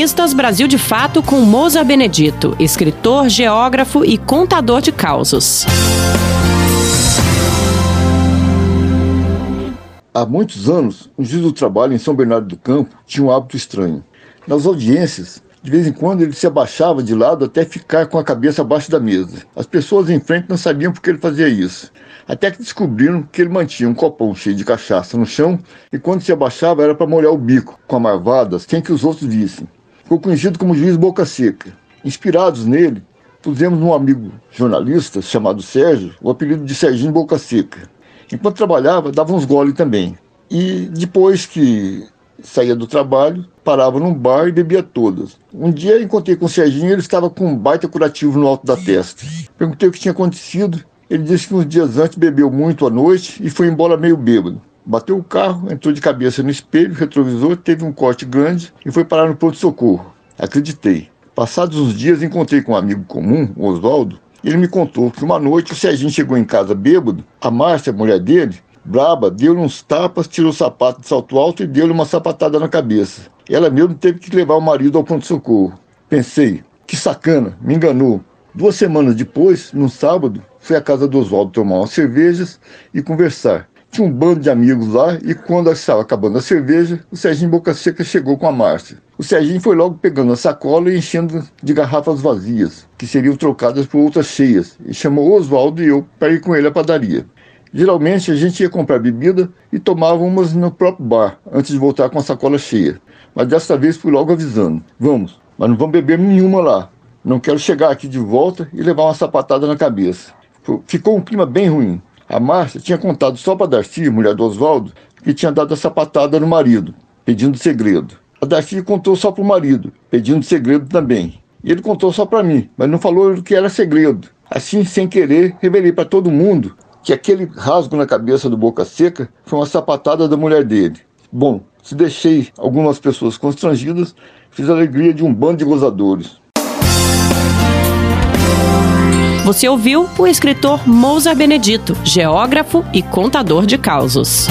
Cronistas Brasil de Fato com Moza Benedito, escritor, geógrafo e contador de causos. Há muitos anos, um juiz do trabalho em São Bernardo do Campo tinha um hábito estranho. Nas audiências, de vez em quando ele se abaixava de lado até ficar com a cabeça abaixo da mesa. As pessoas em frente não sabiam por que ele fazia isso. Até que descobriram que ele mantinha um copão cheio de cachaça no chão e quando se abaixava era para molhar o bico com a marvada sem que os outros vissem. Ficou conhecido como juiz boca seca. Inspirados nele, pusemos um amigo jornalista chamado Sérgio o apelido de Serginho Boca Seca. Enquanto trabalhava, dava uns gole também. E depois que saía do trabalho, parava num bar e bebia todas. Um dia encontrei com o Serginho ele estava com um baita curativo no alto da testa. Perguntei o que tinha acontecido. Ele disse que uns dias antes bebeu muito à noite e foi embora meio bêbado. Bateu o carro, entrou de cabeça no espelho, retrovisor, teve um corte grande e foi parar no pronto-socorro. Acreditei. Passados uns dias, encontrei com um amigo comum, o Oswaldo, ele me contou que uma noite o Serginho chegou em casa bêbado, a Márcia, a mulher dele, braba, deu-lhe uns tapas, tirou o sapato de salto alto e deu-lhe uma sapatada na cabeça. Ela mesmo teve que levar o marido ao pronto-socorro. Pensei, que sacana, me enganou. Duas semanas depois, num sábado, fui à casa do Oswaldo tomar umas cervejas e conversar. Tinha um bando de amigos lá e quando estava acabando a cerveja, o Serginho Boca Seca chegou com a Márcia. O Serginho foi logo pegando a sacola e enchendo de garrafas vazias, que seriam trocadas por outras cheias, e chamou Oswaldo e eu para ir com ele à padaria. Geralmente a gente ia comprar bebida e tomava umas no próprio bar, antes de voltar com a sacola cheia. Mas desta vez fui logo avisando: vamos, mas não vamos beber nenhuma lá. Não quero chegar aqui de volta e levar uma sapatada na cabeça. Ficou um clima bem ruim. A Márcia tinha contado só para Darcy, mulher do Oswaldo, que tinha dado a sapatada no marido, pedindo segredo. A Darcy contou só para o marido, pedindo segredo também. E ele contou só para mim, mas não falou que era segredo. Assim, sem querer, revelei para todo mundo que aquele rasgo na cabeça do Boca Seca foi uma sapatada da mulher dele. Bom, se deixei algumas pessoas constrangidas, fiz a alegria de um bando de gozadores. Você ouviu o escritor Mousa Benedito, geógrafo e contador de causos.